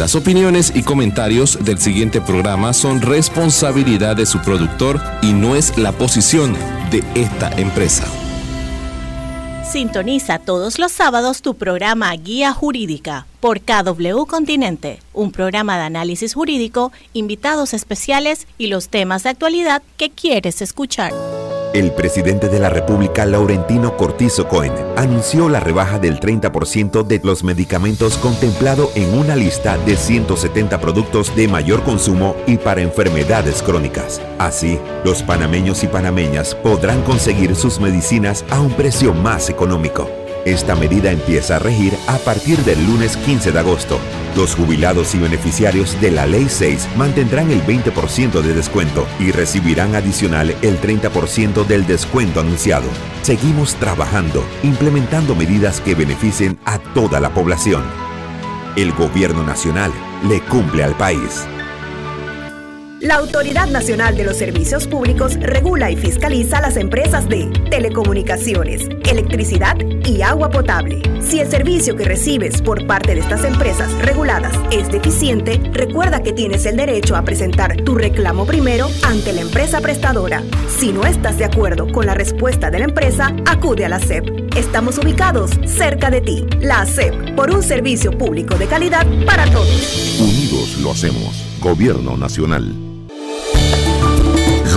Las opiniones y comentarios del siguiente programa son responsabilidad de su productor y no es la posición de esta empresa. Sintoniza todos los sábados tu programa Guía Jurídica por KW Continente, un programa de análisis jurídico, invitados especiales y los temas de actualidad que quieres escuchar. El presidente de la República, Laurentino Cortizo Cohen, anunció la rebaja del 30% de los medicamentos contemplado en una lista de 170 productos de mayor consumo y para enfermedades crónicas. Así, los panameños y panameñas podrán conseguir sus medicinas a un precio más económico. Esta medida empieza a regir a partir del lunes 15 de agosto. Los jubilados y beneficiarios de la Ley 6 mantendrán el 20% de descuento y recibirán adicional el 30% del descuento anunciado. Seguimos trabajando, implementando medidas que beneficien a toda la población. El gobierno nacional le cumple al país. La Autoridad Nacional de los Servicios Públicos regula y fiscaliza las empresas de telecomunicaciones, electricidad y agua potable. Si el servicio que recibes por parte de estas empresas reguladas es deficiente, recuerda que tienes el derecho a presentar tu reclamo primero ante la empresa prestadora. Si no estás de acuerdo con la respuesta de la empresa, acude a la SEP. Estamos ubicados cerca de ti. La SEP, por un servicio público de calidad para todos. Unidos lo hacemos. Gobierno Nacional.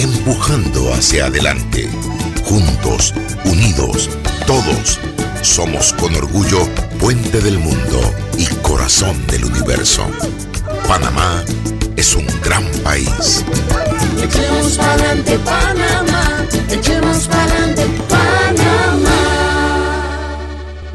empujando hacia adelante. Juntos, unidos, todos, somos con orgullo puente del mundo y corazón del universo. Panamá es un gran país. Echemos pa'lante Panamá, echemos pa'lante Panamá.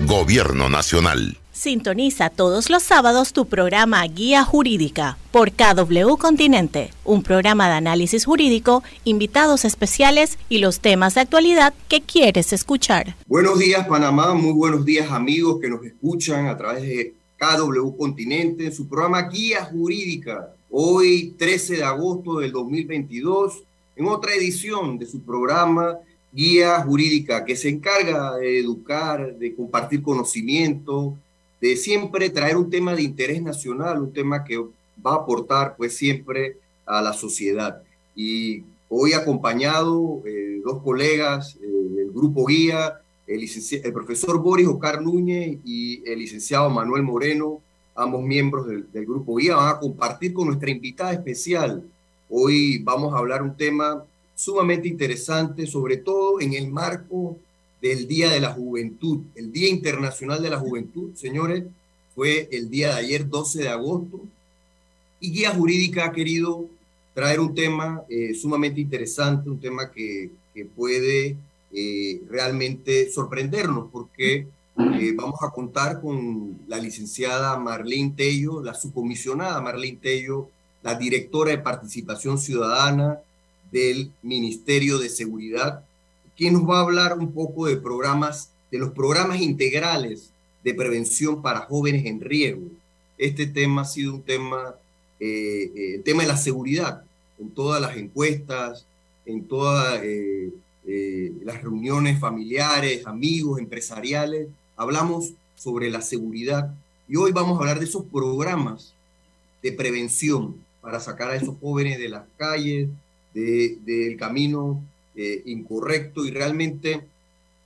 Gobierno Nacional. Sintoniza todos los sábados tu programa Guía Jurídica por KW Continente, un programa de análisis jurídico, invitados especiales y los temas de actualidad que quieres escuchar. Buenos días Panamá, muy buenos días amigos que nos escuchan a través de KW Continente, su programa Guía Jurídica, hoy 13 de agosto del 2022, en otra edición de su programa Guía Jurídica que se encarga de educar, de compartir conocimiento, de siempre traer un tema de interés nacional, un tema que va a aportar pues siempre a la sociedad. Y hoy acompañado eh, dos colegas eh, del grupo guía, el, el, profesor Boris Ocar Núñez y el licenciado Manuel Moreno, ambos miembros del, del grupo guía, van a compartir con nuestra invitada especial. Hoy vamos a hablar un tema sumamente interesante, sobre todo en el marco del Día de la Juventud. El Día Internacional de la Juventud, señores, fue el día de ayer, 12 de agosto. Y Guía Jurídica ha querido traer un tema eh, sumamente interesante, un tema que, que puede eh, realmente sorprendernos, porque eh, vamos a contar con la licenciada Marlene Tello, la subcomisionada Marlene Tello, la directora de Participación Ciudadana del Ministerio de Seguridad quien nos va a hablar un poco de programas, de los programas integrales de prevención para jóvenes en riesgo. Este tema ha sido un tema, eh, eh, el tema de la seguridad, en todas las encuestas, en todas eh, las reuniones familiares, amigos, empresariales, hablamos sobre la seguridad y hoy vamos a hablar de esos programas de prevención para sacar a esos jóvenes de las calles, del camino eh, incorrecto y realmente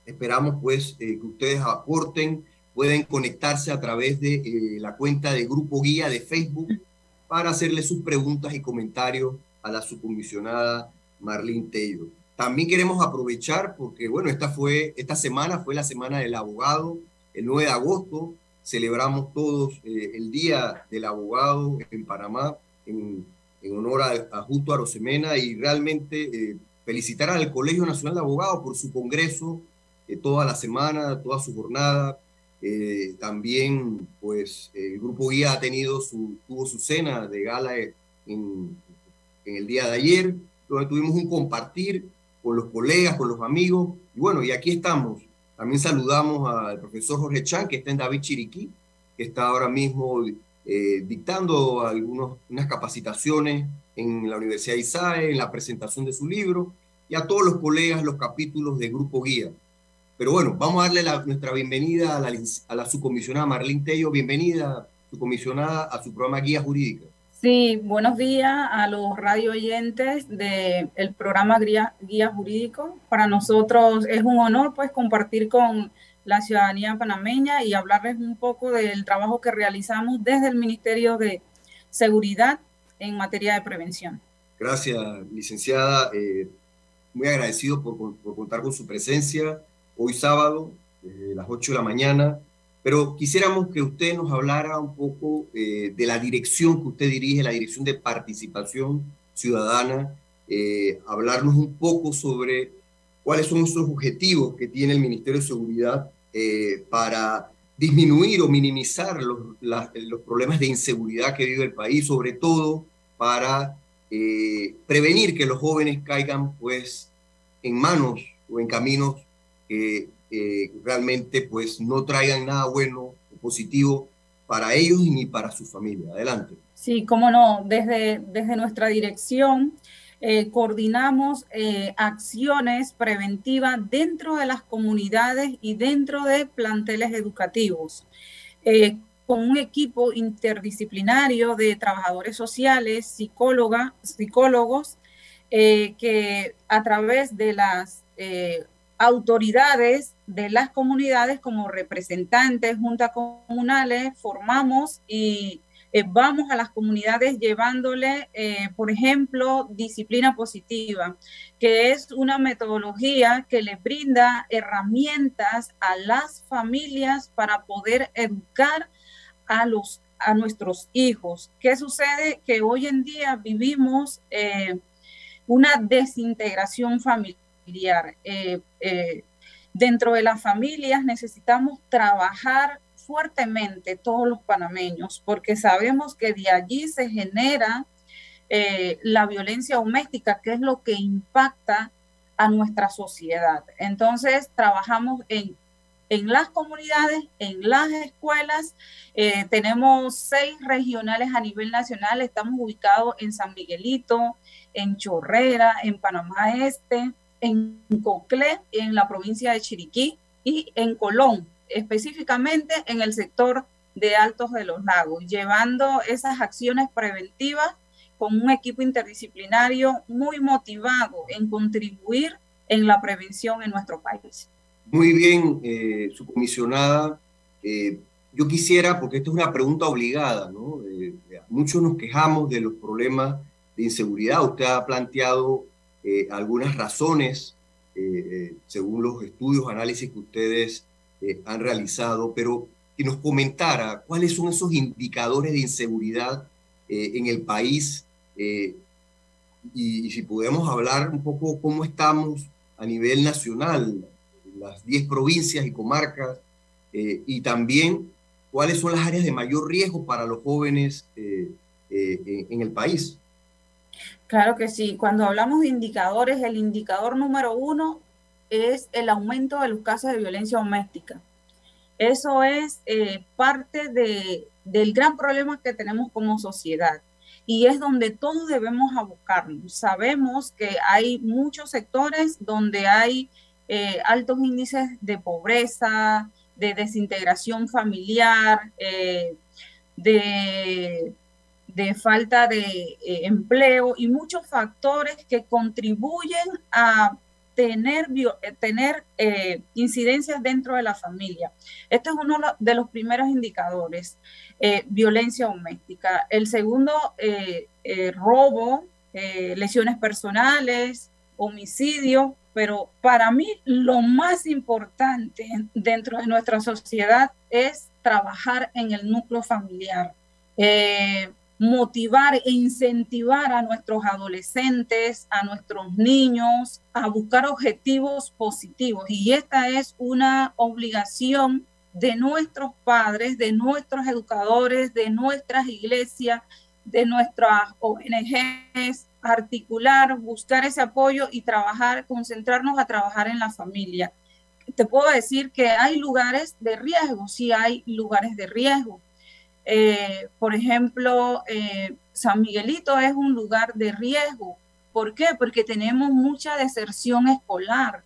esperamos pues eh, que ustedes aporten, pueden conectarse a través de eh, la cuenta de Grupo Guía de Facebook para hacerle sus preguntas y comentarios a la subcomisionada Marlene Tello. También queremos aprovechar porque, bueno, esta, fue, esta semana fue la semana del abogado, el 9 de agosto celebramos todos el Día del Abogado en Panamá en honor a, a, Justo Arosemena y realmente felicitar al Colegio Nacional de Abogados por su congreso, eh, toda la semana, toda su jornada. Eh, también, pues, el Grupo Guía ha tenido su, tuvo su cena de gala en, en el día de ayer, donde tuvimos un compartir con los colegas, con los amigos. Y bueno, y aquí estamos. También saludamos al profesor Jorge Chan, que está en David Chiriquí, que está ahora mismo eh, dictando algunos, unas capacitaciones en la Universidad de ISAE, en la presentación de su libro, y a todos los colegas, los capítulos de Grupo Guía. Pero bueno, vamos a darle nuestra bienvenida a la, a la subcomisionada Marlene Tello. Bienvenida, subcomisionada, a su programa Guía Jurídica. Sí, buenos días a los radio oyentes del programa Guía, Guía Jurídico. Para nosotros es un honor pues compartir con la ciudadanía panameña y hablarles un poco del trabajo que realizamos desde el Ministerio de Seguridad en materia de prevención. Gracias, licenciada. Eh, muy agradecido por, contar con su presencia hoy sábado, desde las 8 de la mañana, pero quisiéramos que usted nos hablara un poco eh, de la dirección que usted dirige, la dirección de participación ciudadana, eh, hablarnos un poco sobre cuáles son esos objetivos que tiene el Ministerio de Seguridad eh, para disminuir o minimizar los, los, problemas de inseguridad que vive el país, sobre todo para prevenir que los jóvenes caigan pues en manos o en caminos que eh, realmente pues no traigan nada bueno o positivo para ellos ni para su familia. Adelante. Sí, cómo no, desde, desde nuestra dirección eh, coordinamos eh, acciones preventivas dentro de las comunidades y dentro de planteles educativos. con un equipo interdisciplinario de trabajadores sociales, psicóloga, psicólogos, que a través de las autoridades de las comunidades como representantes, juntas comunales, formamos y eh, vamos a las comunidades llevándole, eh, por ejemplo, disciplina positiva, que es una metodología que le brinda herramientas a las familias para poder educar a los a nuestros hijos. ¿Qué sucede? Que hoy en día vivimos eh, una desintegración familiar dentro de las familias necesitamos trabajar fuertemente todos los panameños, porque sabemos que de allí se genera eh, la violencia doméstica, que es lo que impacta a nuestra sociedad. Entonces, trabajamos en, en las comunidades, en las escuelas. tenemos seis regionales a nivel nacional. Estamos ubicados en San Miguelito, en Chorrera, en Panamá Este, en Coclé, en la provincia de Chiriquí, y en Colón, específicamente en el sector de Altos de los Lagos, llevando esas acciones preventivas con un equipo interdisciplinario muy motivado en contribuir en la prevención en nuestro país. Muy bien, eh, su comisionada. Eh, yo quisiera, porque esta es una pregunta obligada, ¿no? Eh, muchos nos quejamos de los problemas de inseguridad. Usted ha planteado algunas razones, según los estudios, análisis que ustedes han realizado, pero que nos comentara cuáles son esos indicadores de inseguridad en el país y, y, si podemos hablar un poco cómo estamos a nivel nacional, las 10 provincias y comarcas, y también cuáles son las áreas de mayor riesgo para los jóvenes en el país. Claro que sí. Cuando hablamos de indicadores, el indicador número uno es el aumento de los casos de violencia doméstica. Eso es eh, parte de, del gran problema que tenemos como sociedad y es donde todos debemos abocarnos. Sabemos que hay muchos sectores donde hay eh, altos índices de pobreza, de desintegración familiar, eh, de de falta de empleo y muchos factores que contribuyen a tener, eh, eh, incidencias dentro de la familia. Este es uno de los primeros indicadores, violencia doméstica. El segundo, robo, lesiones personales, homicidio, pero para mí lo más importante dentro de nuestra sociedad es trabajar en el núcleo familiar motivar e incentivar a nuestros adolescentes, a nuestros niños, a buscar objetivos positivos. Y esta es una obligación de nuestros padres, de nuestros educadores, de nuestras iglesias, de nuestras ONGs, articular, buscar ese apoyo y trabajar, concentrarnos a trabajar en la familia. Te puedo decir que hay lugares de riesgo, sí hay lugares de riesgo. Eh, por ejemplo, eh, San Miguelito es un lugar de riesgo. ¿Por qué? Porque tenemos mucha deserción escolar.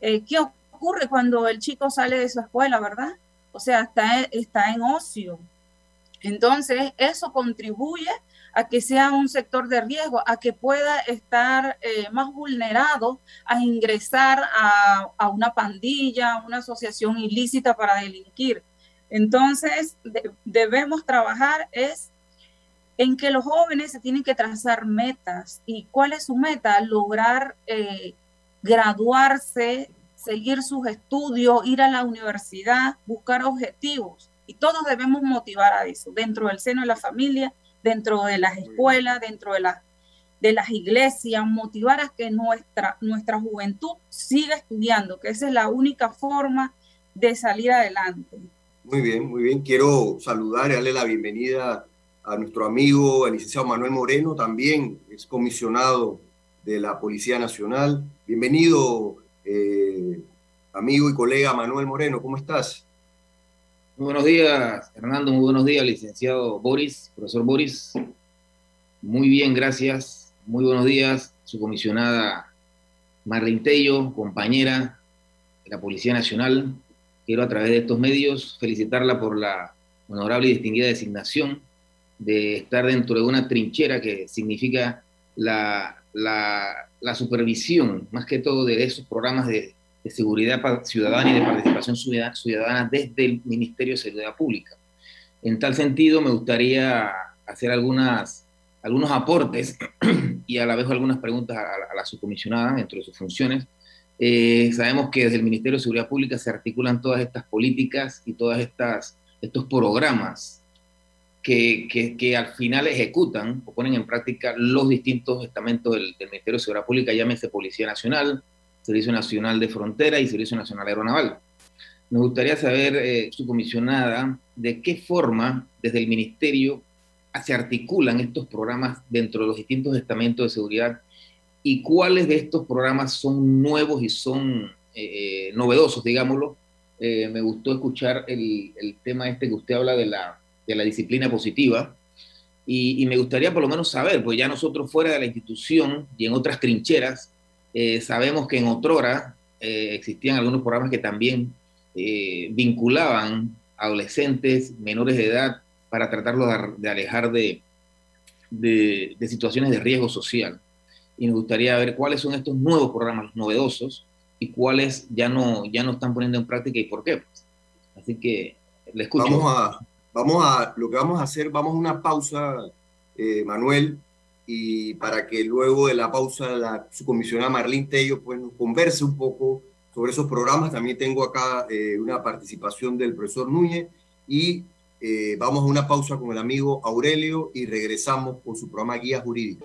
Eh, ¿Qué ocurre cuando el chico sale de su escuela, verdad? O sea, está, está en ocio. Entonces, eso contribuye a que sea un sector de riesgo, a que pueda estar eh, más vulnerado a ingresar a, una pandilla, una asociación ilícita para delinquir. Entonces, debemos trabajar es en que los jóvenes se tienen que trazar metas. ¿Y cuál es su meta? Lograr eh, graduarse, seguir sus estudios, ir a la universidad, buscar objetivos. Y todos debemos motivar a eso, dentro del seno de la familia, dentro de las escuelas, dentro de, las de las iglesias, motivar a que nuestra, nuestra juventud siga estudiando, que esa es la única forma de salir adelante. Muy bien, muy bien. Quiero saludar y darle la bienvenida a nuestro amigo, el licenciado Manuel Moreno, también es comisionado de la Policía Nacional. Bienvenido, eh, amigo y colega Manuel Moreno, ¿cómo estás? Muy buenos días, Hernando, muy buenos días, licenciado Boris, profesor Boris. Muy bien, gracias. Muy buenos días, su comisionada Marlene Tello, compañera de la Policía Nacional. Quiero a través de estos medios felicitarla por la honorable y distinguida designación de estar dentro de una trinchera que significa la, la supervisión, más que todo, de esos programas de seguridad ciudadana y de participación ciudadana desde el Ministerio de Seguridad Pública. En tal sentido, me gustaría hacer algunas, algunos aportes y a la vez algunas preguntas a, la subcomisionada dentro de sus funciones. Eh, sabemos que desde el Ministerio de Seguridad Pública se articulan todas estas políticas y todos estos programas que, al final ejecutan o ponen en práctica los distintos estamentos del, Ministerio de Seguridad Pública, llámese Policía Nacional, Servicio Nacional de Frontera y Servicio Nacional Aeronaval. Me gustaría saber, eh, su comisionada, de qué forma desde el Ministerio se articulan estos programas dentro de los distintos estamentos de seguridad y cuáles de estos programas son nuevos y son eh, novedosos, digámoslo. Eh, me gustó escuchar el, tema este que usted habla de la, de la disciplina positiva y, y, me gustaría por lo menos saber, pues ya nosotros fuera de la institución y en otras trincheras, eh, sabemos que en otrora eh, existían algunos programas que también eh, vinculaban adolescentes menores de edad para tratarlos de, alejar de, de, situaciones de riesgo social. Y nos gustaría ver cuáles son estos nuevos programas novedosos y cuáles ya no, ya no están poniendo en práctica y por qué. Así que le escucho. Vamos a, vamos a, lo que vamos a hacer, vamos a una pausa, Manuel, y para que luego de la pausa la subcomisionada Marlene Tello pues, nos converse un poco sobre esos programas. También tengo acá eh, una participación del profesor Núñez y eh, vamos a una pausa con el amigo Aurelio y regresamos con su programa Guía Jurídica.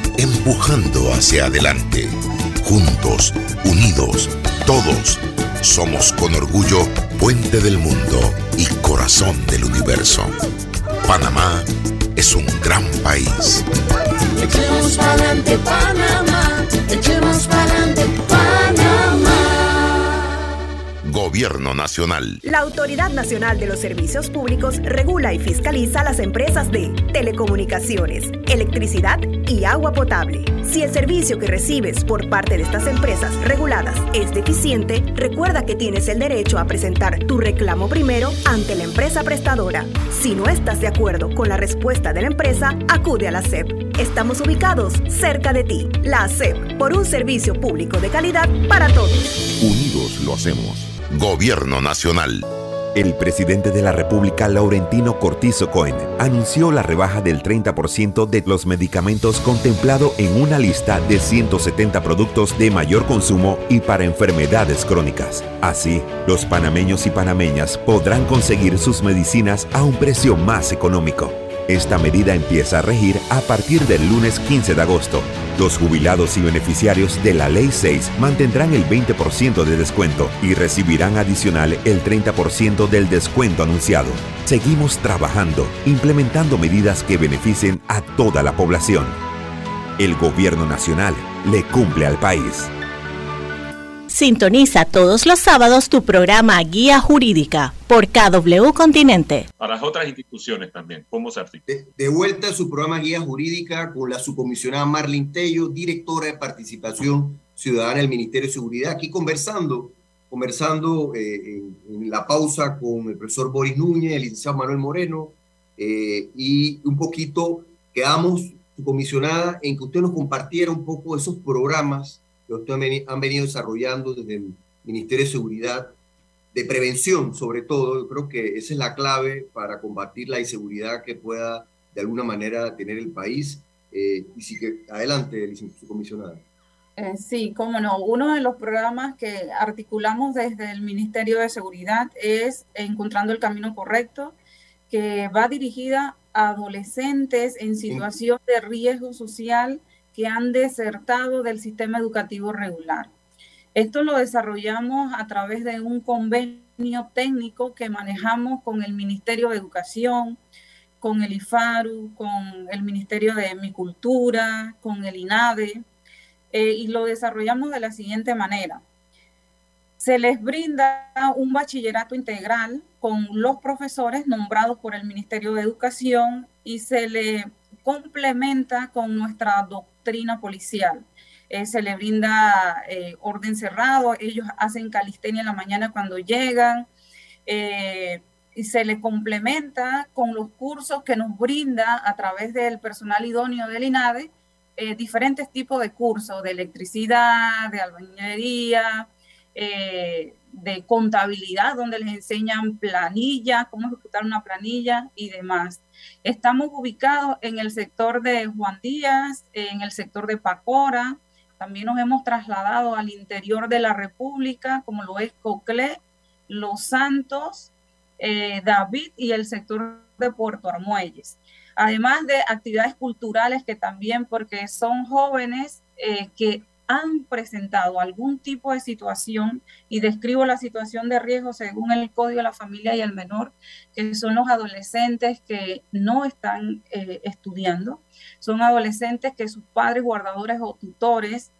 empujando hacia adelante, juntos, unidos, todos. Somos con orgullo puente del mundo y corazón del universo. Panamá es un gran país. Echemos para adelante Panamá, echemos para Gobierno Nacional. La Autoridad Nacional de los Servicios Públicos regula y fiscaliza las empresas de telecomunicaciones, electricidad y agua potable. Si el servicio que recibes por parte de estas empresas reguladas es deficiente, recuerda que tienes el derecho a presentar tu reclamo primero ante la empresa prestadora. Si no estás de acuerdo con la respuesta de la empresa, acude a la SEP. Estamos ubicados cerca de ti. La SEP, por un servicio público de calidad para todos. Unidos lo hacemos. Gobierno Nacional. El presidente de la República, Laurentino Cortizo Cohen, anunció la rebaja del 30% de los medicamentos contemplado en una lista de 170 productos de mayor consumo y para enfermedades crónicas. Así, los panameños y panameñas podrán conseguir sus medicinas a un precio más económico. Esta medida empieza a regir a partir del lunes 15 de agosto. Los jubilados y beneficiarios de la Ley 6 mantendrán el 20% de descuento y recibirán adicional el 30% del descuento anunciado. Seguimos trabajando, implementando medidas que beneficien a toda la población. El gobierno nacional le cumple al país. Sintoniza todos los sábados tu programa Guía Jurídica por KW Continente. Para las otras instituciones también, ¿cómo se articula? De, de, vuelta a su programa Guía Jurídica con la subcomisionada Marlene Tello, directora de Participación Ciudadana del Ministerio de Seguridad, aquí conversando, conversando eh, en, en, la pausa con el profesor Boris Núñez, el licenciado Manuel Moreno, eh, y un poquito quedamos, subcomisionada, en que usted nos compartiera un poco esos programas que han venido desarrollando desde el Ministerio de Seguridad, de prevención sobre todo. Yo creo que esa es la clave para combatir la inseguridad que pueda de alguna manera tener el país. Eh, y sí que adelante, comisionada. Eh, sí, cómo no. Uno de los programas que articulamos desde el Ministerio de Seguridad es Encontrando el Camino Correcto, que va dirigida a adolescentes en situación de riesgo social que han desertado del sistema educativo regular. Esto lo desarrollamos a través de un convenio técnico que manejamos con el Ministerio de Educación, con el IFARU, con el Ministerio de Mi Cultura, con el INADE, eh, y lo desarrollamos de la siguiente manera. Se les brinda un bachillerato integral con los profesores nombrados por el Ministerio de Educación y se le complementa con nuestra doctrina policial. Eh, se le brinda eh, orden cerrado, ellos hacen calistenia en la mañana cuando llegan, eh, y se le complementa con los cursos que nos brinda a través del personal idóneo del INADE, diferentes tipos de cursos de electricidad, de albañilería, de contabilidad, donde les enseñan planillas, cómo ejecutar una planilla y demás. Estamos ubicados en el sector de Juan Díaz, en el sector de Pacora. También nos hemos trasladado al interior de la República, como lo es Coclé, Los Santos, eh, David y el sector de Puerto Armuelles. Además de actividades culturales que también, porque son jóvenes eh, que han presentado algún tipo de situación, y describo la situación de riesgo según el Código de la Familia y el Menor, que son los adolescentes que no están eh, estudiando, son adolescentes que sus padres, guardadores o tutores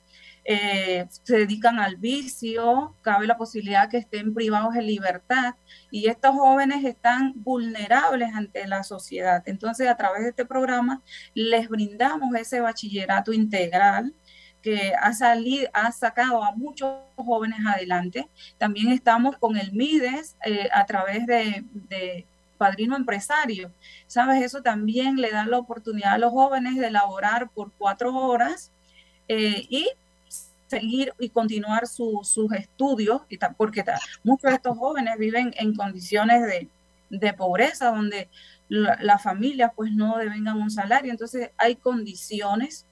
eh, se dedican al vicio, cabe la posibilidad que estén privados de libertad y estos jóvenes están vulnerables ante la sociedad. Entonces, a través de este programa les brindamos ese bachillerato integral que ha, salido, ha sacado a muchos jóvenes adelante. También estamos con el MIDES eh, a través de, de, Padrino Empresario. ¿Sabes? Eso también le da la oportunidad a los jóvenes de elaborar por cuatro horas eh, y seguir y continuar su, sus estudios, porque muchos de estos jóvenes viven en condiciones de, de pobreza, donde las la familias pues no devengan un salario. Entonces hay condiciones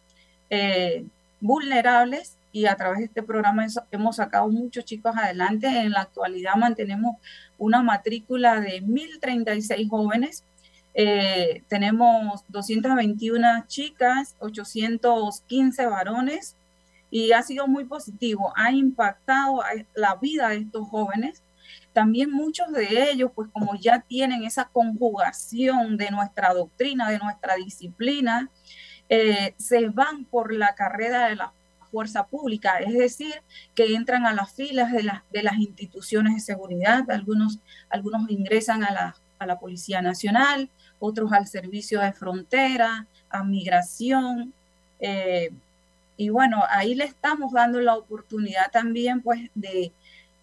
eh, vulnerables y a través de este programa hemos sacado muchos chicos adelante. En la actualidad mantenemos una matrícula de 1.036 jóvenes. Eh, tenemos 221 chicas, 815 varones y ha sido muy positivo. Ha impactado la vida de estos jóvenes. También muchos de ellos, pues como ya tienen esa conjugación de nuestra doctrina, de nuestra disciplina, eh, se van por la carrera de la fuerza pública, es decir, que entran a las filas de, de las instituciones de seguridad, algunos, algunos ingresan a la, a la Policía Nacional, otros al Servicio de Frontera, a Migración, eh, y bueno, ahí le estamos dando la oportunidad también pues de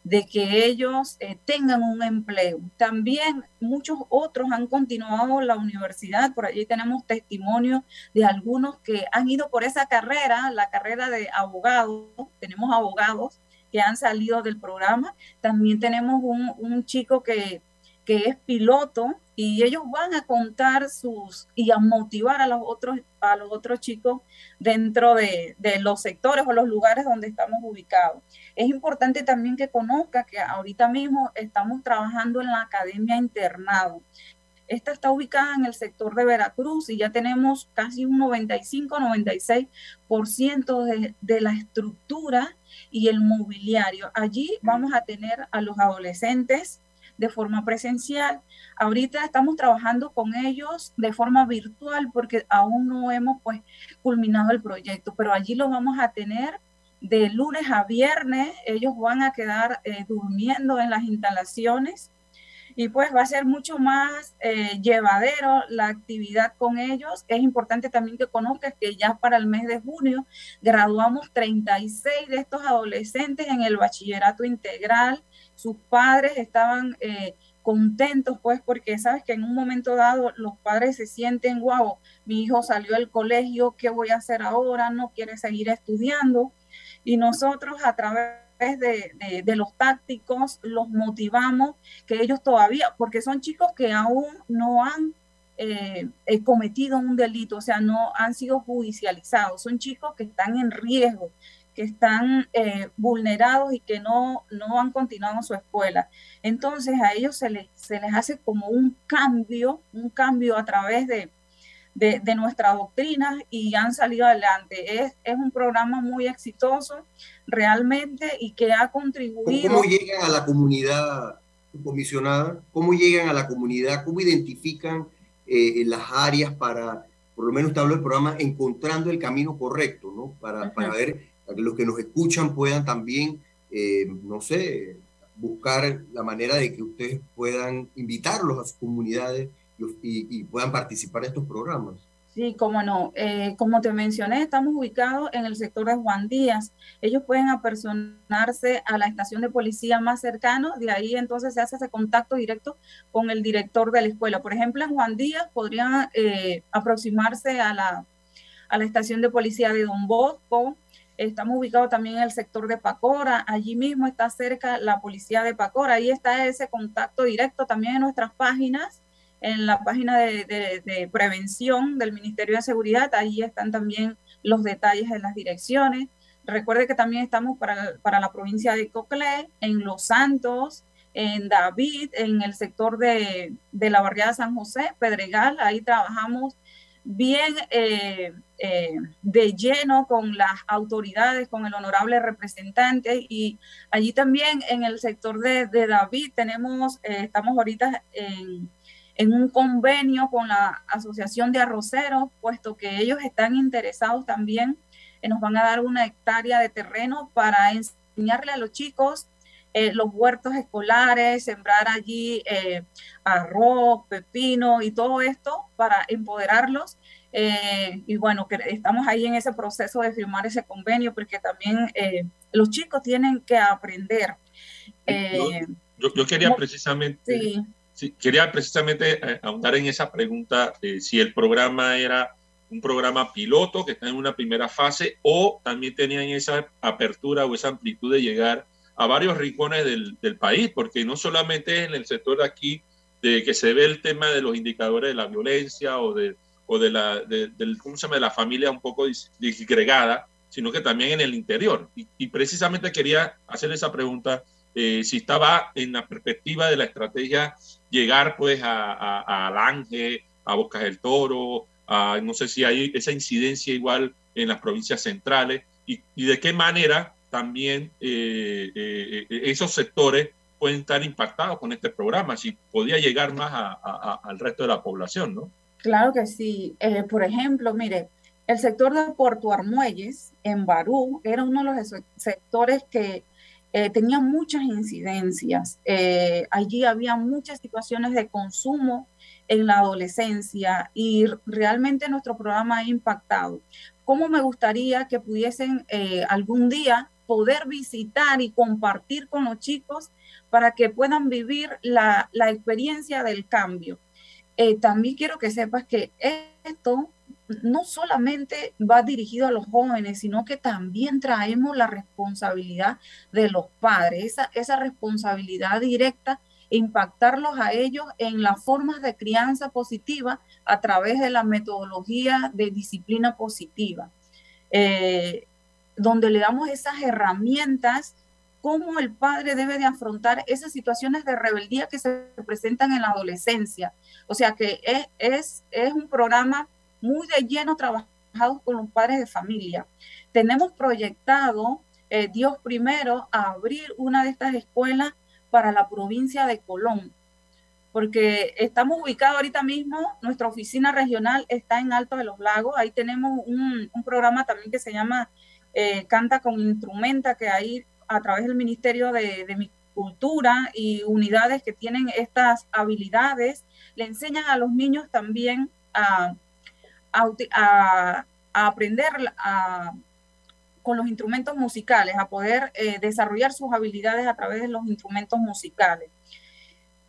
de que ellos eh, tengan un empleo. También muchos otros han continuado la universidad, por allí tenemos testimonio de algunos que han ido por esa carrera, la carrera de abogado, tenemos abogados que han salido del programa. También tenemos un, un chico que, que es piloto y ellos van a contar sus y a motivar a los otros a los otros chicos dentro de, de, los sectores o los lugares donde estamos ubicados. Es importante también que conozca que ahorita mismo estamos trabajando en la Academia Internado. Esta está ubicada en el sector de Veracruz y ya tenemos casi un 95-96% de, de la estructura y el mobiliario. Allí vamos a tener a los adolescentes de forma presencial. Ahorita estamos trabajando con ellos de forma virtual porque aún no hemos pues culminado el proyecto, pero allí lo vamos a tener de lunes a viernes. Ellos van a quedar eh, durmiendo en las instalaciones y pues va a ser mucho más eh, llevadero la actividad con ellos. Es importante también que conozcas que ya para el mes de junio graduamos 36 de estos adolescentes en el bachillerato integral sus padres estaban eh, contentos, pues, porque sabes que en un momento dado los padres se sienten, wow, mi hijo salió del colegio, ¿qué voy a hacer ahora? No quiere seguir estudiando. Y nosotros a través de, los tácticos los motivamos que ellos todavía, porque son chicos que aún no han eh, eh, cometido un delito, o sea, no han sido judicializados, son chicos que están en riesgo, que están eh, vulnerados y que no, no han continuado su escuela. Entonces a ellos se les, se les hace como un cambio, un cambio a través de, de, nuestra doctrina y han salido adelante. Es, es, un programa muy exitoso realmente y que ha contribuido. ¿Cómo llegan a la comunidad comisionada? ¿Cómo llegan a la comunidad? ¿Cómo identifican eh, las áreas para, por lo menos te hablo del programa, encontrando el camino correcto, ¿no? Para, para ver para que los que nos escuchan puedan también, eh, no sé, buscar la manera de que ustedes puedan invitarlos a sus comunidades y, puedan participar en estos programas. Sí, cómo no. Eh, como te mencioné, estamos ubicados en el sector de Juan Díaz. Ellos pueden apersonarse a la estación de policía más cercano, de ahí entonces se hace ese contacto directo con el director de la escuela. Por ejemplo, en Juan Díaz podrían eh, aproximarse a la, a la estación de policía de Don Bosco, Estamos ubicados también en el sector de Pacora, allí mismo está cerca la policía de Pacora, ahí está ese contacto directo también en nuestras páginas, en la página de, prevención del Ministerio de Seguridad, ahí están también los detalles de las direcciones. Recuerde que también estamos para, para la provincia de Coclé, en Los Santos, en David, en el sector de, de la barriada San José, Pedregal, ahí trabajamos bien eh, eh, de lleno con las autoridades, con el honorable representante y allí también en el sector de, David tenemos, eh, estamos ahorita en, en, un convenio con la Asociación de Arroceros, puesto que ellos están interesados también, nos van a dar una hectárea de terreno para enseñarle a los chicos eh, los huertos escolares, sembrar allí eh, arroz, pepino y todo esto para empoderarlos. Eh, y bueno, que estamos ahí en ese proceso de firmar ese convenio porque también los chicos tienen que aprender. Yo, quería precisamente, sí. Quería precisamente ahondar en esa pregunta si el programa era un programa piloto que está en una primera fase o también tenían esa apertura o esa amplitud de llegar a varios rincones del, del, país, porque no solamente en el sector de aquí de que se ve el tema de los indicadores de la violencia o de, o de la, de, del, ¿cómo se llama? de la familia un poco disgregada, sino que también en el interior. Y, precisamente quería hacer esa pregunta, eh, si estaba en la perspectiva de la estrategia llegar pues a, a, a Alange, a Bocas del Toro, a, no sé si hay esa incidencia igual en las provincias centrales, y, de qué manera también eh, eh, eh, esos sectores pueden estar impactados con este programa, si podía llegar más al resto de la población, ¿no? Claro que sí. por ejemplo, mire, el sector de Puerto Armuelles, en Barú, era uno de los sectores que tenía muchas incidencias. allí había muchas situaciones de consumo en la adolescencia y realmente nuestro programa ha impactado. ¿Cómo me gustaría que pudiesen algún día poder visitar y compartir con los chicos para que puedan vivir la, experiencia del cambio. Eh, también quiero que sepas que esto no solamente va dirigido a los jóvenes, sino que también traemos la responsabilidad de los padres, esa, esa responsabilidad directa impactarlos a ellos en las formas de crianza positiva a través de la metodología de disciplina positiva, eh, donde le damos esas herramientas, cómo el padre debe de afrontar esas situaciones de rebeldía que se presentan en la adolescencia. O sea que es, es, es un programa muy de lleno trabajado con los padres de familia. Tenemos proyectado, eh, Dios primero, a abrir una de estas escuelas para la provincia de Colón, porque estamos ubicados ahorita mismo, nuestra oficina regional está en Alto de los Lagos, ahí tenemos un, programa también que se llama eh, Canta con Instrumenta, que ahí a través del Ministerio de, mi Cultura y unidades que tienen estas habilidades, le enseñan a los niños también a, a, aprender con los instrumentos musicales, a poder eh, desarrollar sus habilidades a través de los instrumentos musicales.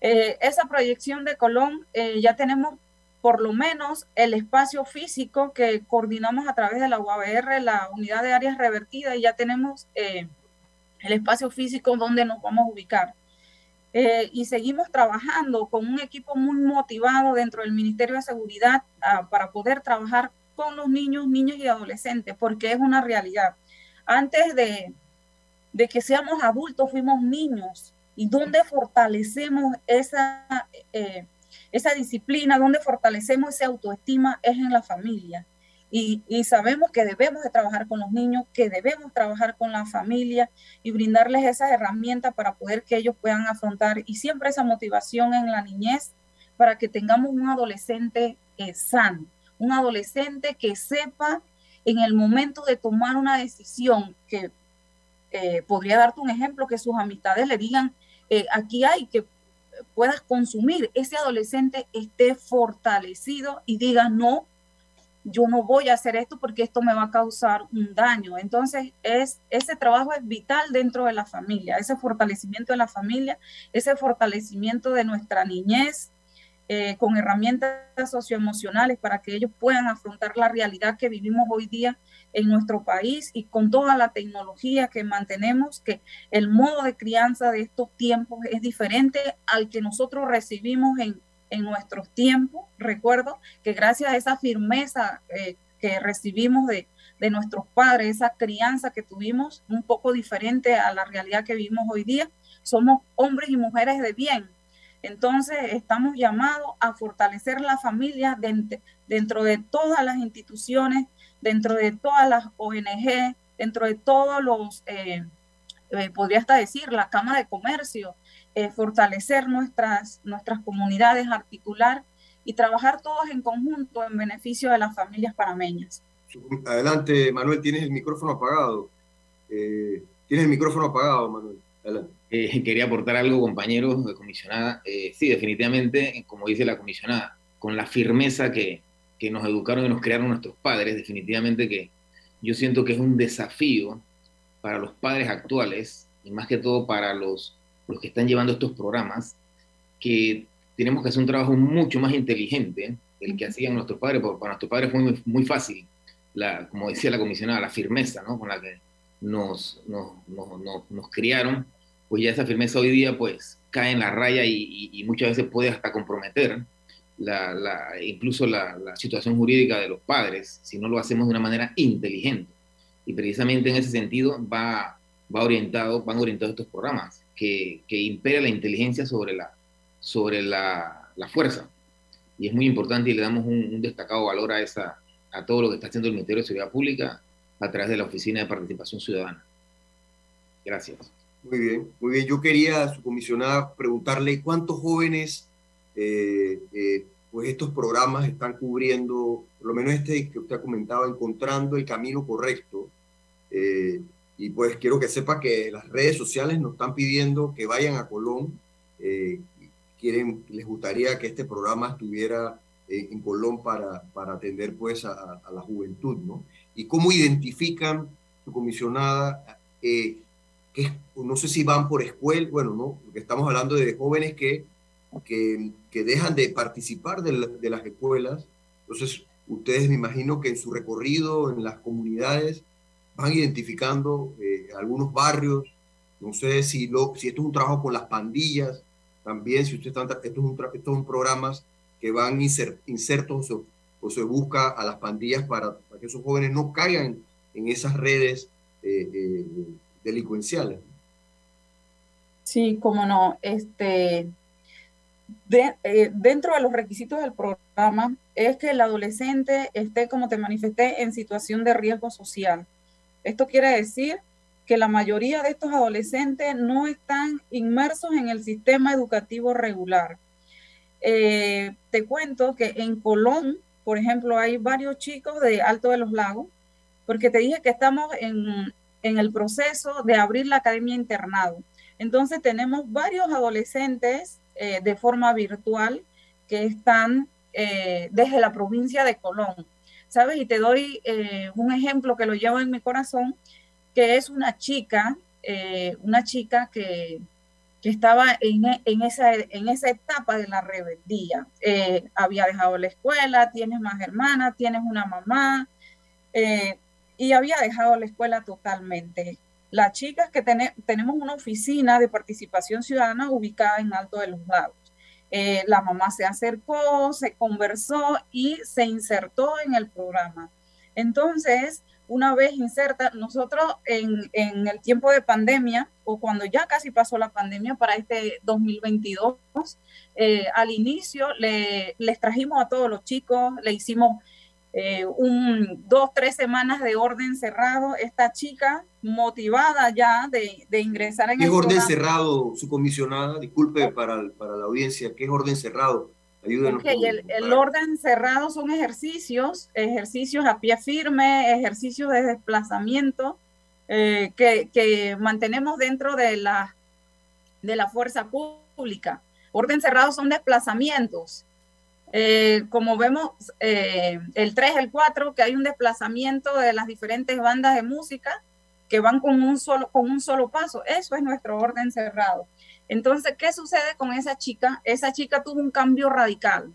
Eh, esa proyección de Colón eh, ya tenemos por lo menos el espacio físico que coordinamos a través de la UABR, la unidad de áreas revertidas, y ya tenemos el espacio físico donde nos vamos a ubicar. Y seguimos trabajando con un equipo muy motivado dentro del Ministerio de Seguridad ah, para poder trabajar con los niños, niños y adolescentes, porque es una realidad. Antes de, que seamos adultos fuimos niños. Y dónde fortalecemos esa, eh, esa disciplina, dónde fortalecemos esa autoestima es en la familia. Y, sabemos que debemos de trabajar con los niños, que debemos trabajar con la familia y brindarles esas herramientas para poder que ellos puedan afrontar y siempre esa motivación en la niñez para que tengamos un adolescente eh, sano, un adolescente que sepa en el momento de tomar una decisión, que eh, podría darte un ejemplo, que sus amistades le digan, eh, aquí hay que puedas consumir, ese adolescente esté fortalecido y diga, no, yo no voy a hacer esto porque esto me va a causar un daño. Entonces, es, ese trabajo es vital dentro de la familia, ese fortalecimiento de la familia, ese fortalecimiento de nuestra niñez, eh, con herramientas socioemocionales para que ellos puedan afrontar la realidad que vivimos hoy día en nuestro país y con toda la tecnología que mantenemos, que el modo de crianza de estos tiempos es diferente al que nosotros recibimos en, en nuestros tiempos. Recuerdo que gracias a esa firmeza eh, que recibimos de, de nuestros padres, esa crianza que tuvimos un poco diferente a la realidad que vivimos hoy día, somos hombres y mujeres de bien, entonces, estamos llamados a fortalecer la familia dentro de todas las instituciones, dentro de todas las ONG, dentro de todos los, eh, eh, podría hasta decir, la Cámara de Comercio, eh, fortalecer nuestras, nuestras comunidades, articular y trabajar todos en conjunto en beneficio de las familias panameñas. Adelante, Manuel, tienes el micrófono apagado. tienes el micrófono apagado, Manuel. Adelante. Eh, quería aportar algo, compañeros de comisionada. Eh, sí, definitivamente, como dice la comisionada, con la firmeza que, que, nos educaron y nos crearon nuestros padres, definitivamente que yo siento que es un desafío para los padres actuales y más que todo para los, los que están llevando estos programas, que tenemos que hacer un trabajo mucho más inteligente el que hacían nuestros padres, porque para nuestros padres fue muy, muy fácil, la, como decía la comisionada, la firmeza ¿no? con la que nos, nos, nos, nos criaron pues ya esa firmeza hoy día pues cae en la raya y, muchas veces puede hasta comprometer la, incluso la, situación jurídica de los padres si no lo hacemos de una manera inteligente. Y precisamente en ese sentido va, va orientado, van orientados estos programas, que, que impera la inteligencia sobre la, sobre la, fuerza. Y es muy importante y le damos un, un destacado valor a, esa, a todo lo que está haciendo el Ministerio de Seguridad Pública a través de la Oficina de Participación Ciudadana. Gracias. Muy bien, muy bien. Yo quería su comisionada preguntarle cuántos jóvenes eh, eh, pues estos programas están cubriendo, por lo menos este que usted ha comentado, encontrando el camino correcto. Eh, y pues quiero que sepa que las redes sociales nos están pidiendo que vayan a Colón. quieren, les gustaría que este programa estuviera en Colón para, para atender pues a, la juventud, ¿no? Y cómo identifican su comisionada no sé si van por escuela, bueno, no, porque estamos hablando de jóvenes que, que, que dejan de participar de, las escuelas. Entonces, ustedes me imagino que en su recorrido en las comunidades van identificando eh, algunos barrios, no sé si, esto es un trabajo con las pandillas, también si ustedes están, esto es un, estos son programas que van insertos o, se busca a las pandillas para, que esos jóvenes no caigan en esas redes eh, eh, delincuenciales. Sí, cómo no. Este, dentro de los requisitos del programa es que el adolescente esté, como te manifesté, en situación de riesgo social. Esto quiere decir que la mayoría de estos adolescentes no están inmersos en el sistema educativo regular. Eh, te cuento que en Colón, por ejemplo, hay varios chicos de Alto de los Lagos, porque te dije que estamos en, en el proceso de abrir la academia internado. Entonces tenemos varios adolescentes eh, de forma virtual que están eh, desde la provincia de Colón. ¿Sabes? Y te doy eh, un ejemplo que lo llevo en mi corazón, que es una chica, una chica que, que estaba en, en, esa, en esa etapa de la rebeldía. había dejado la escuela, tienes más hermanas, tienes una mamá, y había dejado la escuela totalmente. Las chicas que tenemos una oficina de participación ciudadana ubicada en Alto de los Lagos. Eh, la mamá se acercó, se conversó y se insertó en el programa. Entonces, una vez inserta, nosotros en, el tiempo de pandemia o cuando ya casi pasó la pandemia para este 2022, eh, al inicio le, les trajimos a todos los chicos, le hicimos eh, un, dos, tres semanas de orden cerrado. Esta chica motivada ya de, de ingresar en ¿Qué es orden cerrado, su comisionada? Disculpe para, para la audiencia, ¿qué es orden cerrado? Ayúdenos. el, el, orden cerrado son ejercicios, ejercicios a pie firme, ejercicios de desplazamiento eh, que, que, mantenemos dentro de la, de la fuerza pública. Orden cerrado son desplazamientos eh, como vemos, eh, el 3, el 4, que hay un desplazamiento de las diferentes bandas de música que van con un solo, con un solo paso. Eso es nuestro orden cerrado. Entonces, ¿qué sucede con esa chica? Esa chica tuvo un cambio radical.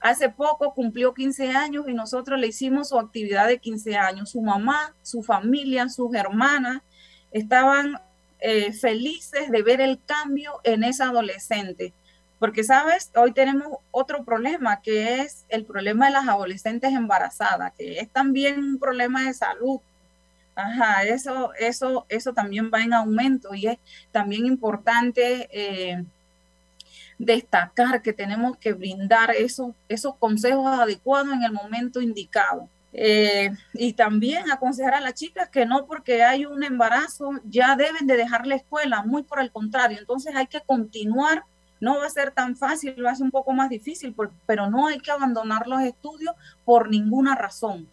Hace poco cumplió 15 años y nosotros le hicimos su actividad de 15 años. Su mamá, su familia, sus hermanas estaban eh, felices de ver el cambio en esa adolescente porque, sabes, hoy tenemos otro problema, que es el problema de las adolescentes embarazadas, que es también un problema de salud. Ajá, eso, eso, eso también va en aumento y es también importante eh, destacar que tenemos que brindar esos, esos consejos adecuados en el momento indicado. Eh, y también aconsejar a las chicas que no porque hay un embarazo ya deben de dejar la escuela, muy por el contrario. Entonces hay que continuar no va a ser tan fácil, va a ser un poco más difícil, pero no hay que abandonar los estudios por ninguna razón,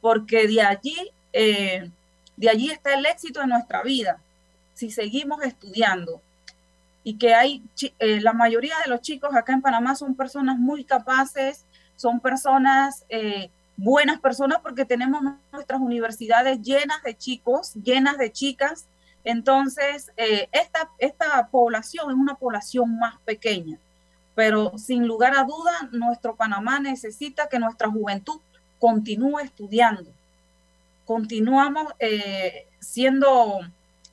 porque de allí, eh, de allí está el éxito de nuestra vida, si seguimos estudiando. Y que hay, eh, la mayoría de los chicos acá en Panamá son personas muy capaces, son personas, eh, buenas personas, porque tenemos nuestras universidades llenas de chicos, llenas de chicas entonces, eh, esta, esta población es una población más pequeña, pero sin lugar a duda, nuestro Panamá necesita que nuestra juventud continúe estudiando. Continuamos eh, siendo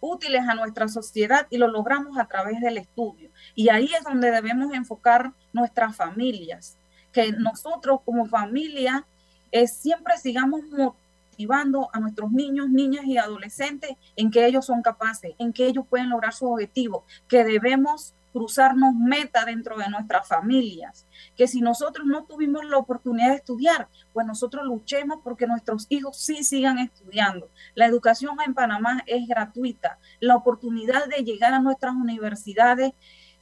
útiles a nuestra sociedad y lo logramos a través del estudio. Y ahí es donde debemos enfocar nuestras familias, que nosotros como familia eh, siempre sigamos motivando a nuestros niños, niñas y adolescentes en que ellos son capaces, en que ellos pueden lograr sus objetivos, que debemos cruzarnos meta dentro de nuestras familias, que si nosotros no tuvimos la oportunidad de estudiar, pues nosotros luchemos porque nuestros hijos sí sigan estudiando. La educación en Panamá es gratuita, la oportunidad de llegar a nuestras universidades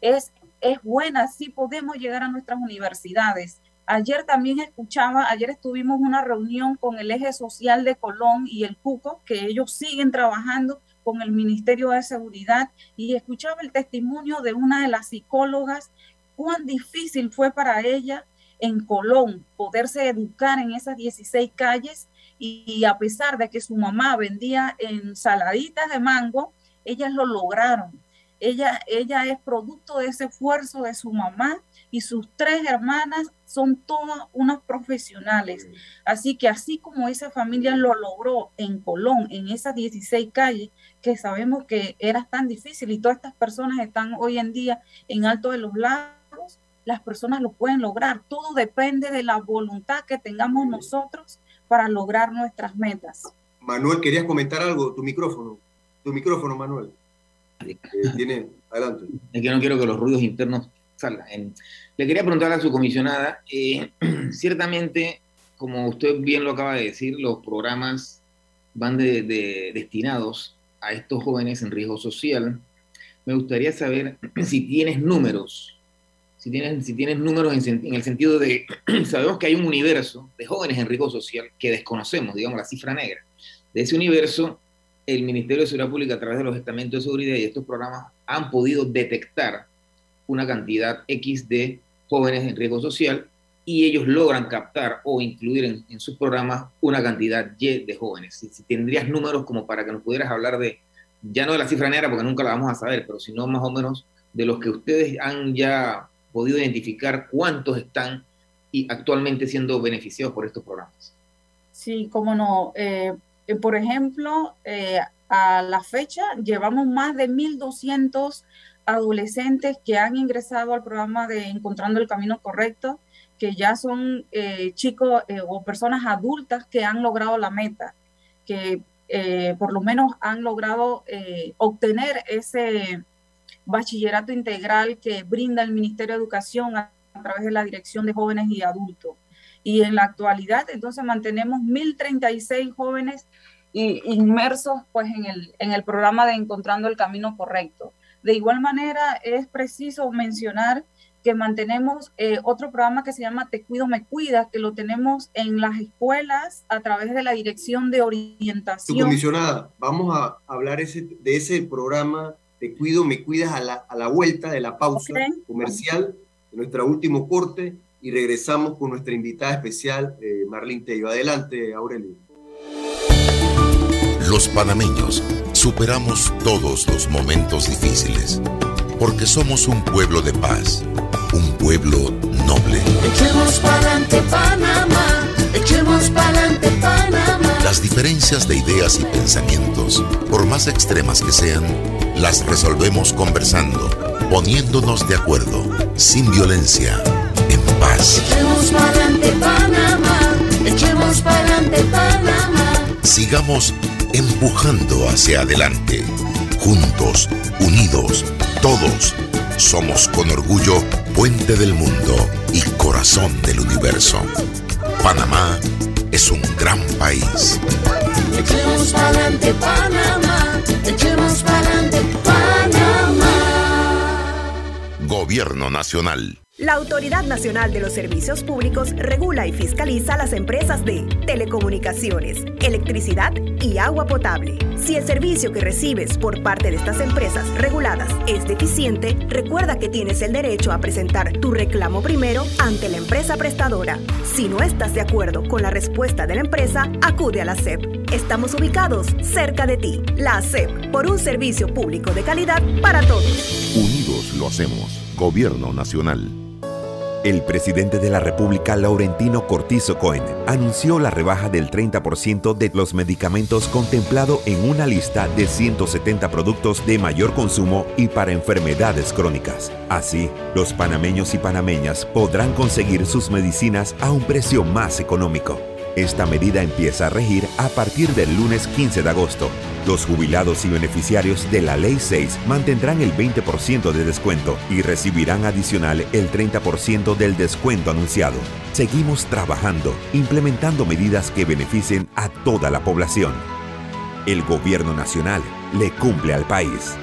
es, es buena, sí podemos llegar a nuestras universidades. Ayer también escuchaba, ayer estuvimos una reunión con el eje social de Colón y el CUCO, que ellos siguen trabajando con el Ministerio de Seguridad y escuchaba el testimonio de una de las psicólogas, cuán difícil fue para ella en Colón poderse educar en esas 16 calles y, a pesar de que su mamá vendía ensaladitas de mango, ellas lo lograron. ella, ella es producto de ese esfuerzo de su mamá y sus tres hermanas son todas unas profesionales. Así que así como esa familia lo logró en Colón, en esas 16 calles, que sabemos que era tan difícil y todas estas personas están hoy en día en Alto de los Lagos, las personas lo pueden lograr. Todo depende de la voluntad que tengamos nosotros para lograr nuestras metas. Manuel, ¿querías comentar algo? Tu micrófono. Tu micrófono, Manuel. Eh, tiene, adelante. Es que no quiero que los ruidos internos le quería preguntar a su comisionada, eh, ciertamente, como usted bien lo acaba de decir, los programas van de, destinados a estos jóvenes en riesgo social. Me gustaría saber si tienes números, si tienes números en, en el sentido de, sabemos que hay un universo de jóvenes en riesgo social que desconocemos, digamos, la cifra negra. De ese universo, el Ministerio de Seguridad Pública, a través de los estamentos de seguridad y estos programas, han podido detectar una cantidad X de jóvenes en riesgo social y ellos logran captar o incluir en, sus programas una cantidad Y de jóvenes. Si, tendrías números como para que nos pudieras hablar de, ya no de la cifra negra porque nunca la vamos a saber, pero sino más o menos de los que ustedes han ya podido identificar cuántos están y actualmente siendo beneficiados por estos programas. Sí, cómo no. Eh, eh, por ejemplo, eh, a la fecha llevamos más de 1.200 adolescentes que han ingresado al programa de Encontrando el Camino Correcto, que ya son eh, chicos eh, o personas adultas que han logrado la meta, que eh, por lo menos han logrado obtener ese bachillerato integral que brinda el Ministerio de Educación a, través de la Dirección de Jóvenes y Adultos. Y en la actualidad, entonces, mantenemos 1.036 jóvenes inmersos pues, en, el, en el programa de Encontrando el Camino Correcto. De igual manera, es preciso mencionar que mantenemos eh, otro programa que se llama Te Cuido, Me Cuida, que lo tenemos en las escuelas a través de la Dirección de Orientación. Su comisionada, vamos a hablar ese, de ese programa Te Cuido, Me Cuidas a la, a la vuelta de la pausa comercial, de nuestro último corte, y regresamos con nuestra invitada especial, eh, Marlene Tello. Adelante, Aurelio. Los panameños superamos todos los momentos difíciles, porque somos un pueblo de paz, un pueblo noble. Echemos pa'lante Panamá, echemos pa'lante Panamá. Las diferencias de ideas y pensamientos, por más extremas que sean, las resolvemos conversando, poniéndonos de acuerdo, sin violencia, en paz. Echemos pa'lante Panamá, echemos pa'lante Panamá. Sigamos empujando hacia adelante. Juntos, unidos, todos, somos con orgullo puente del mundo y corazón del universo. Panamá es un gran país. Echemos adelante Panamá, echemos adelante Gobierno Nacional. La Autoridad Nacional de los Servicios Públicos regula y fiscaliza las empresas de telecomunicaciones, electricidad y agua potable. Si el servicio que recibes por parte de estas empresas reguladas es deficiente, recuerda que tienes el derecho a presentar tu reclamo primero ante la empresa prestadora. Si no estás de acuerdo con la respuesta de la empresa, acude a la SEP. Estamos ubicados cerca de ti. La SEP, por un servicio público de calidad para todos. Unidos hacemos. Gobierno Nacional. El presidente de la República, Laurentino Cortizo Cohen, anunció la rebaja del 30% de los medicamentos contemplado en una lista de 170 productos de mayor consumo y para enfermedades crónicas. Así, los panameños y panameñas podrán conseguir sus medicinas a un precio más económico. Esta medida empieza a regir a partir del lunes 15 de agosto. Los jubilados y beneficiarios de la Ley 6 mantendrán el 20% de descuento y recibirán adicional el 30% del descuento anunciado. Seguimos trabajando, implementando medidas que beneficien a toda la población. El gobierno nacional le cumple al país.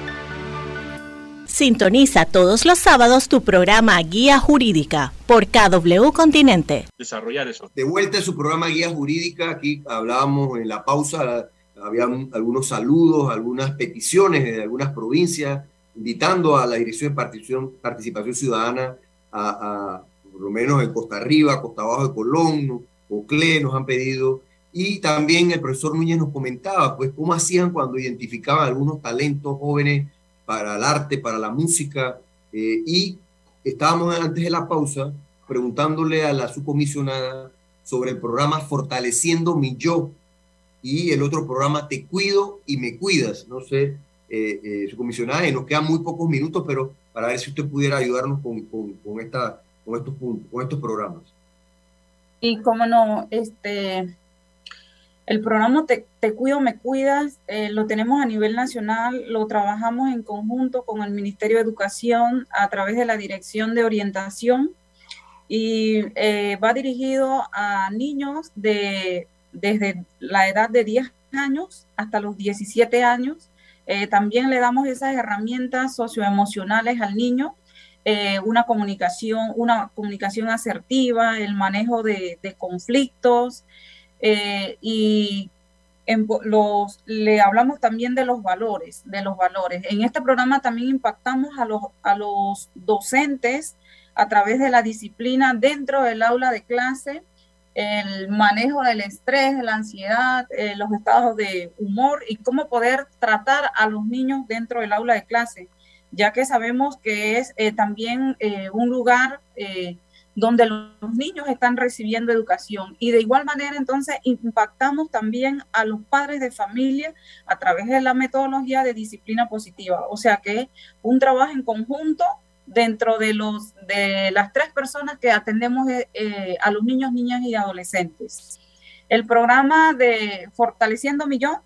Sintoniza todos los sábados tu programa Guía Jurídica por KW Continente. Desarrollar eso. De vuelta en su programa Guía Jurídica, aquí hablábamos en la pausa, había algunos saludos, algunas peticiones de algunas provincias, invitando a la Dirección de Participación, Participación Ciudadana a, por lo menos en Costa Arriba, Costa Abajo de Colón, Ocle nos han pedido, y también el profesor Núñez nos comentaba, pues, cómo hacían cuando identificaban algunos talentos jóvenes para el arte, para la música. Eh, y estábamos antes de la pausa preguntándole a la subcomisionada sobre el programa Fortaleciendo mi Yo y el otro programa Te Cuido y Me Cuidas. No sé, eh, eh, subcomisionada, y nos quedan muy pocos minutos, pero para ver si usted pudiera ayudarnos con, con, con, esta, con, estos, con estos programas. Y cómo no, este, el programa Te, Cuido, Me Cuidas eh, lo tenemos a nivel nacional, lo trabajamos en conjunto con el Ministerio de Educación a través de la Dirección de Orientación y eh, va dirigido a niños de, desde la edad de 10 años hasta los 17 años. Eh, también le damos esas herramientas socioemocionales al niño, una comunicación, una comunicación asertiva, el manejo de conflictos, eh, y los, le hablamos también de los valores, de los valores. En este programa también impactamos a los, a los docentes a través de la disciplina dentro del aula de clase, el manejo del estrés, la ansiedad, eh, los estados de humor y cómo poder tratar a los niños dentro del aula de clase, ya que sabemos que es eh, también un lugar donde los niños están recibiendo educación. Y de igual manera, entonces, impactamos también a los padres de familia a través de la metodología de disciplina positiva. O sea que un trabajo en conjunto dentro de, los, de las tres personas que atendemos eh, eh, a los niños, niñas y adolescentes. El programa de Fortaleciendo Millón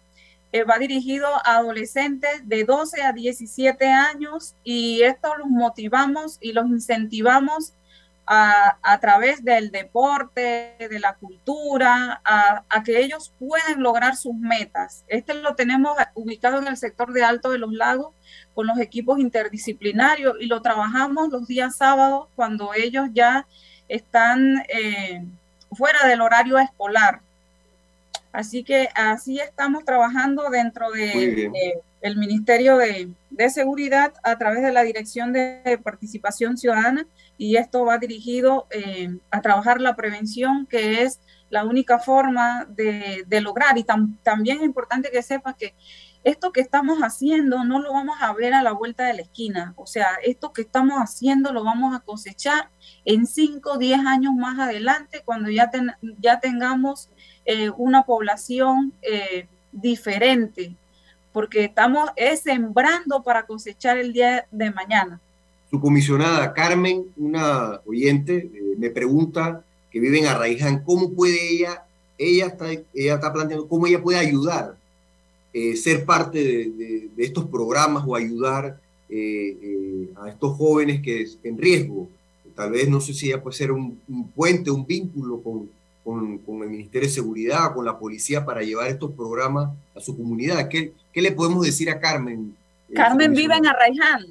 eh, va dirigido a adolescentes de 12 a 17 años y esto los motivamos y los incentivamos a, través del deporte, de la cultura, a, que ellos puedan lograr sus metas. Este lo tenemos ubicado en el sector de Alto de los Lagos con los equipos interdisciplinarios y lo trabajamos los días sábados cuando ellos ya están eh, fuera del horario escolar. Así que así estamos trabajando dentro del de, Ministerio de, Seguridad a través de la Dirección de Participación Ciudadana y esto va dirigido eh, a trabajar la prevención, que es la única forma de, lograr. Y también es importante que sepa que esto que estamos haciendo no lo vamos a ver a la vuelta de la esquina. O sea, esto que estamos haciendo lo vamos a cosechar en 5 o 10 años más adelante, cuando ya, ya tengamos eh, una población eh, diferente, porque estamos sembrando para cosechar el día de mañana. Su comisionada Carmen, una oyente, eh, me pregunta que vive en Arraiján, ¿cómo puede ella, ella está, ella está planteando cómo ella puede ayudar, eh, ser parte de, estos programas o ayudar eh, a estos jóvenes que es en riesgo? Tal vez no sé si ella puede ser un, puente, un vínculo con, con, el Ministerio de Seguridad, con la policía para llevar estos programas a su comunidad. ¿Qué, qué le podemos decir a Carmen? Carmen vive en Arraiján.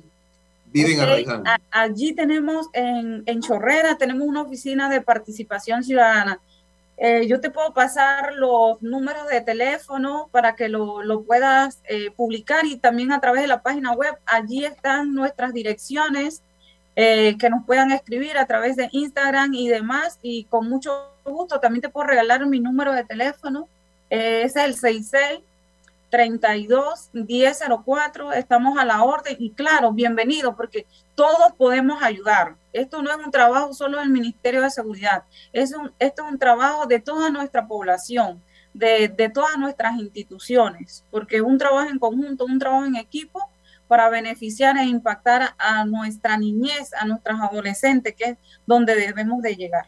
Viven Allí tenemos en, en, Chorrera, tenemos una oficina de participación ciudadana. Eh, yo te puedo pasar los números de teléfono para que lo, lo puedas eh, publicar y también a través de la página web. Allí están nuestras direcciones eh, que nos puedan escribir a través de Instagram y demás. Y con mucho gusto también te puedo regalar mi número de teléfono. es el 66 32 1004, estamos a la orden y claro, bienvenido porque todos podemos ayudar. Esto no es un trabajo solo del Ministerio de Seguridad, es un, esto es un trabajo de toda nuestra población, de, todas nuestras instituciones, porque un trabajo en conjunto, un trabajo en equipo para beneficiar e impactar a nuestra niñez, a nuestras adolescentes, que es donde debemos de llegar.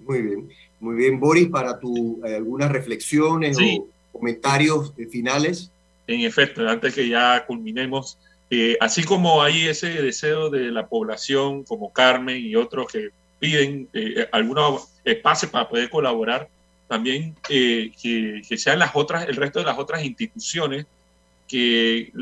Muy bien, muy bien, Boris, para tu eh, algunas reflexiones o comentarios finales. En efecto, antes que ya culminemos, eh, así como hay ese deseo de la población, como Carmen y otros que piden eh, algunos espacios para poder colaborar, también eh, que, que, sean las otras, el resto de las otras instituciones que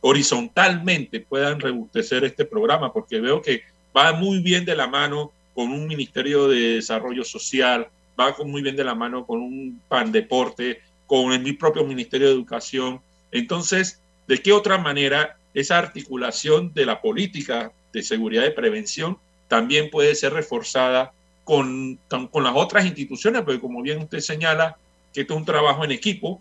horizontalmente puedan rebustecer este programa, porque veo que va muy bien de la mano con un Ministerio de Desarrollo Social, va muy bien de la mano con un PAN Deporte, con el mi propio Ministerio de Educación. Entonces, ¿de qué otra manera esa articulación de la política de seguridad y prevención también puede ser reforzada con, con las otras instituciones? Porque como bien usted señala, que esto es un trabajo en equipo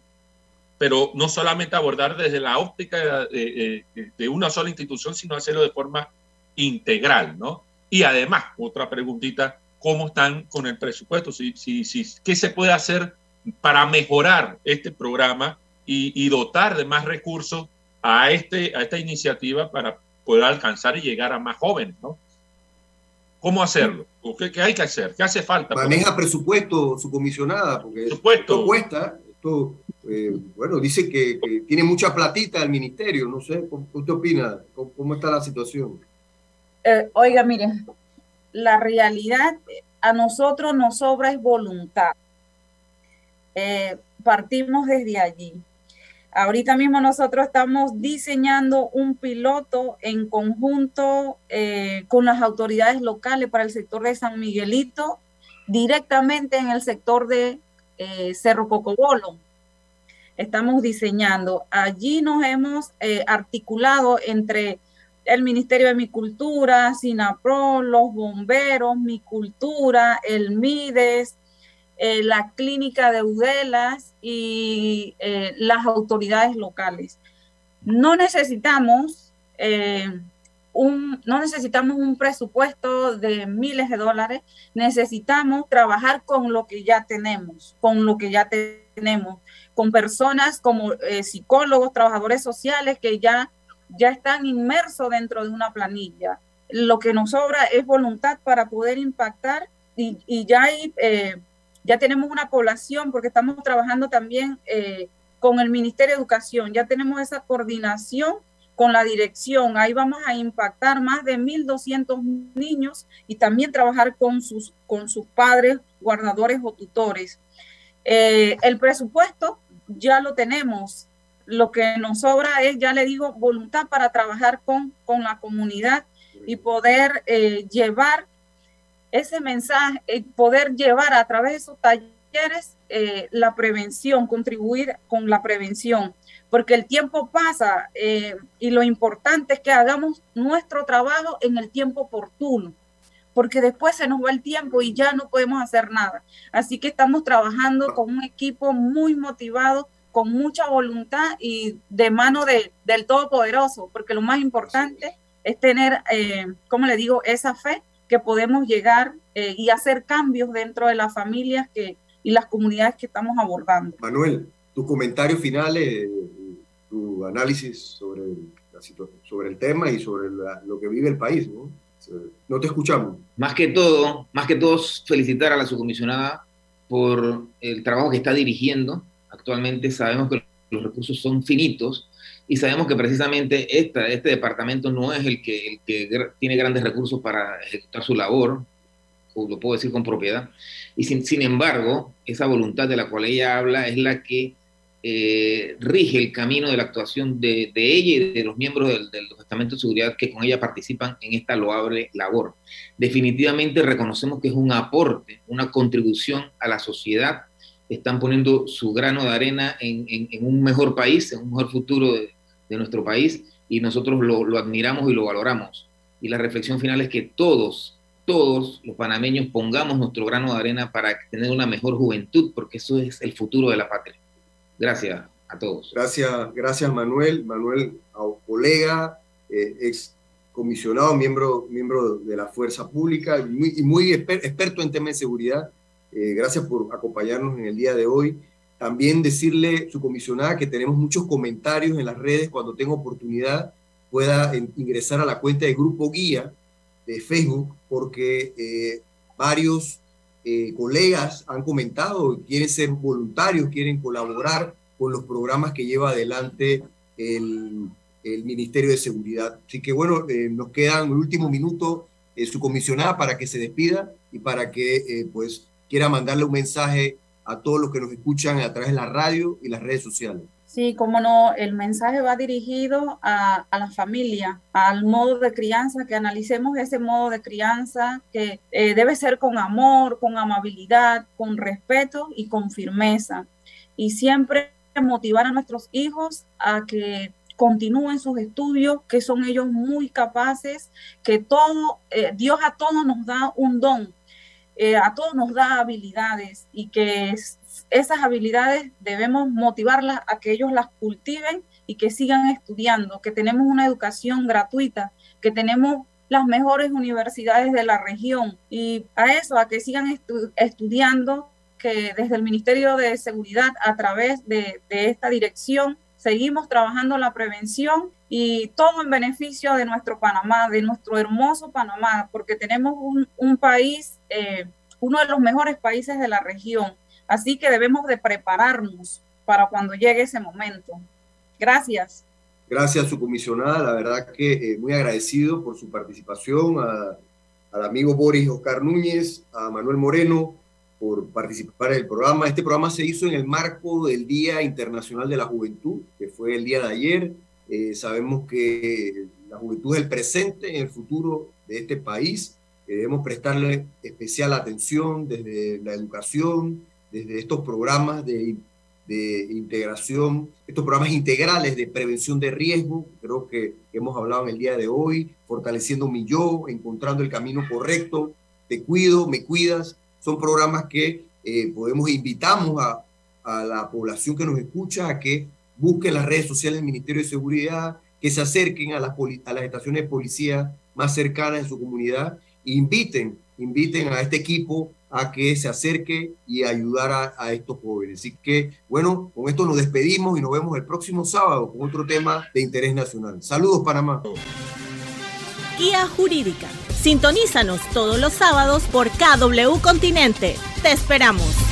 pero no solamente abordar desde la óptica de, una sola institución, sino hacerlo de forma integral, ¿no? Y además, otra preguntita, ¿cómo están con el presupuesto? Si, si, si, ¿Qué se puede hacer para mejorar este programa y, dotar de más recursos a, este, a esta iniciativa para poder alcanzar y llegar a más jóvenes, ¿no? ¿Cómo hacerlo? ¿Qué, ¿Qué, hay que hacer? ¿Qué hace falta? Maneja presupuesto su comisionada, porque esto cuesta, esto, eh, bueno, dice que, tiene mucha platita el ministerio, no sé, ¿usted opina? ¿Cómo, está la situación? Eh, oiga, miren, la realidad a nosotros nos sobra es voluntad. Eh, partimos desde allí. Ahorita mismo nosotros estamos diseñando un piloto en conjunto eh, con las autoridades locales para el sector de San Miguelito, directamente en el sector de eh, Cerro Cocobolo. Estamos diseñando. Allí nos hemos articulado entre el Ministerio de Mi Cultura, SINAPRO, los bomberos, Mi Cultura, el MIDES, eh, la clínica de Udelas y eh, las autoridades locales. No necesitamos, eh, un, no necesitamos un presupuesto de miles de dólares, necesitamos trabajar con lo que ya tenemos, con lo que ya tenemos, con personas como psicólogos, trabajadores sociales que ya, ya están inmersos dentro de una planilla. Lo que nos sobra es voluntad para poder impactar y, ya hay ya tenemos una población, porque estamos trabajando también eh, con el Ministerio de Educación, ya tenemos esa coordinación con la dirección, ahí vamos a impactar más de 1.200 niños y también trabajar con sus, con sus padres, guardadores o tutores. Eh, el presupuesto ya lo tenemos, lo que nos sobra es, ya le digo, voluntad para trabajar con, con la comunidad y poder eh, llevar ese mensaje, poder llevar a través de esos talleres eh, la prevención, contribuir con la prevención, porque el tiempo pasa eh, y lo importante es que hagamos nuestro trabajo en el tiempo oportuno, porque después se nos va el tiempo y ya no podemos hacer nada. Así que estamos trabajando con un equipo muy motivado, con mucha voluntad y de mano de, del Todopoderoso, porque lo más importante es tener, eh, como le digo, esa fe que podemos llegar eh, y hacer cambios dentro de las familias que, y las comunidades que estamos abordando. Manuel, tus comentarios finales, tu análisis sobre, la sobre el tema y sobre lo que vive el país, ¿no? No te escuchamos. Más que todo, más que todo, felicitar a la subcomisionada por el trabajo que está dirigiendo. Actualmente sabemos que los recursos son finitos y sabemos que precisamente este departamento no es el que, tiene grandes recursos para ejecutar su labor, o lo puedo decir con propiedad, y sin, embargo, esa voluntad de la cual ella habla es la que eh, rige el camino de la actuación de, de ella y de los miembros del, del Departamento de Seguridad que con ella participan en esta loable labor. Definitivamente reconocemos que es un aporte, una contribución a la sociedad están poniendo su grano de arena en, en, un mejor país, en un mejor futuro de, nuestro país y nosotros lo, admiramos y lo valoramos. Y la reflexión final es que todos, todos los panameños pongamos nuestro grano de arena para tener una mejor juventud, porque eso es el futuro de la patria. Gracias a todos. Gracias, gracias Manuel. Manuel, colega, eh, ex comisionado, miembro, miembro de la Fuerza Pública y muy, experto en temas de seguridad. Eh, gracias por acompañarnos en el día de hoy. También decirle, su comisionada, que tenemos muchos comentarios en las redes. Cuando tenga oportunidad, pueda ingresar a la cuenta de Grupo Guía de Facebook, porque eh, varios eh, colegas han comentado, quieren ser voluntarios, quieren colaborar con los programas que lleva adelante el, Ministerio de Seguridad. Así que bueno, eh, nos quedan el último minuto su comisionada para que se despida y para que pues quiera mandarle un mensaje a todos los que nos escuchan a través de la radio y las redes sociales. Sí, como no, el mensaje va dirigido a, a, la familia, al modo de crianza, que analicemos ese modo de crianza que eh, debe ser con amor, con amabilidad, con respeto y con firmeza. Y siempre motivar a nuestros hijos a que continúen sus estudios, que son ellos muy capaces, que todo, eh, Dios a todos nos da un don eh, a todos nos da habilidades y que esas habilidades debemos motivarlas a que ellos las cultiven y que sigan estudiando, que tenemos una educación gratuita, que tenemos las mejores universidades de la región y a eso, a que sigan estudiando, que desde el Ministerio de Seguridad, a través de, esta dirección, seguimos trabajando la prevención y todo en beneficio de nuestro Panamá, de nuestro hermoso Panamá, porque tenemos un, país, eh, uno de los mejores países de la región. Así que debemos de prepararnos para cuando llegue ese momento. Gracias. Gracias a su comisionada, la verdad que eh, muy agradecido por su participación, al amigo Boris Oscar Núñez, a Manuel Moreno por participar en el programa. Este programa se hizo en el marco del Día Internacional de la Juventud, que fue el día de ayer. Eh, sabemos que la juventud es el presente en el futuro de este país. debemos prestarle especial atención desde la educación, desde estos programas de de integración, estos programas integrales de prevención de riesgo, creo que hemos hablado en el día de hoy, fortaleciendo mi yo, encontrando el camino correcto, te cuido, me cuidas, son programas que eh, podemos, invitamos a, a la población que nos escucha a que busquen las redes sociales del Ministerio de Seguridad, que se acerquen a las, a las estaciones de policía más cercanas en su comunidad e inviten, inviten a este equipo a que se acerque y ayudar a, estos jóvenes. Así que, bueno, con esto nos despedimos y nos vemos el próximo sábado con otro tema de interés nacional. Saludos, Panamá. Guía Jurídica. Sintonízanos todos los sábados por KW Continente. Te esperamos.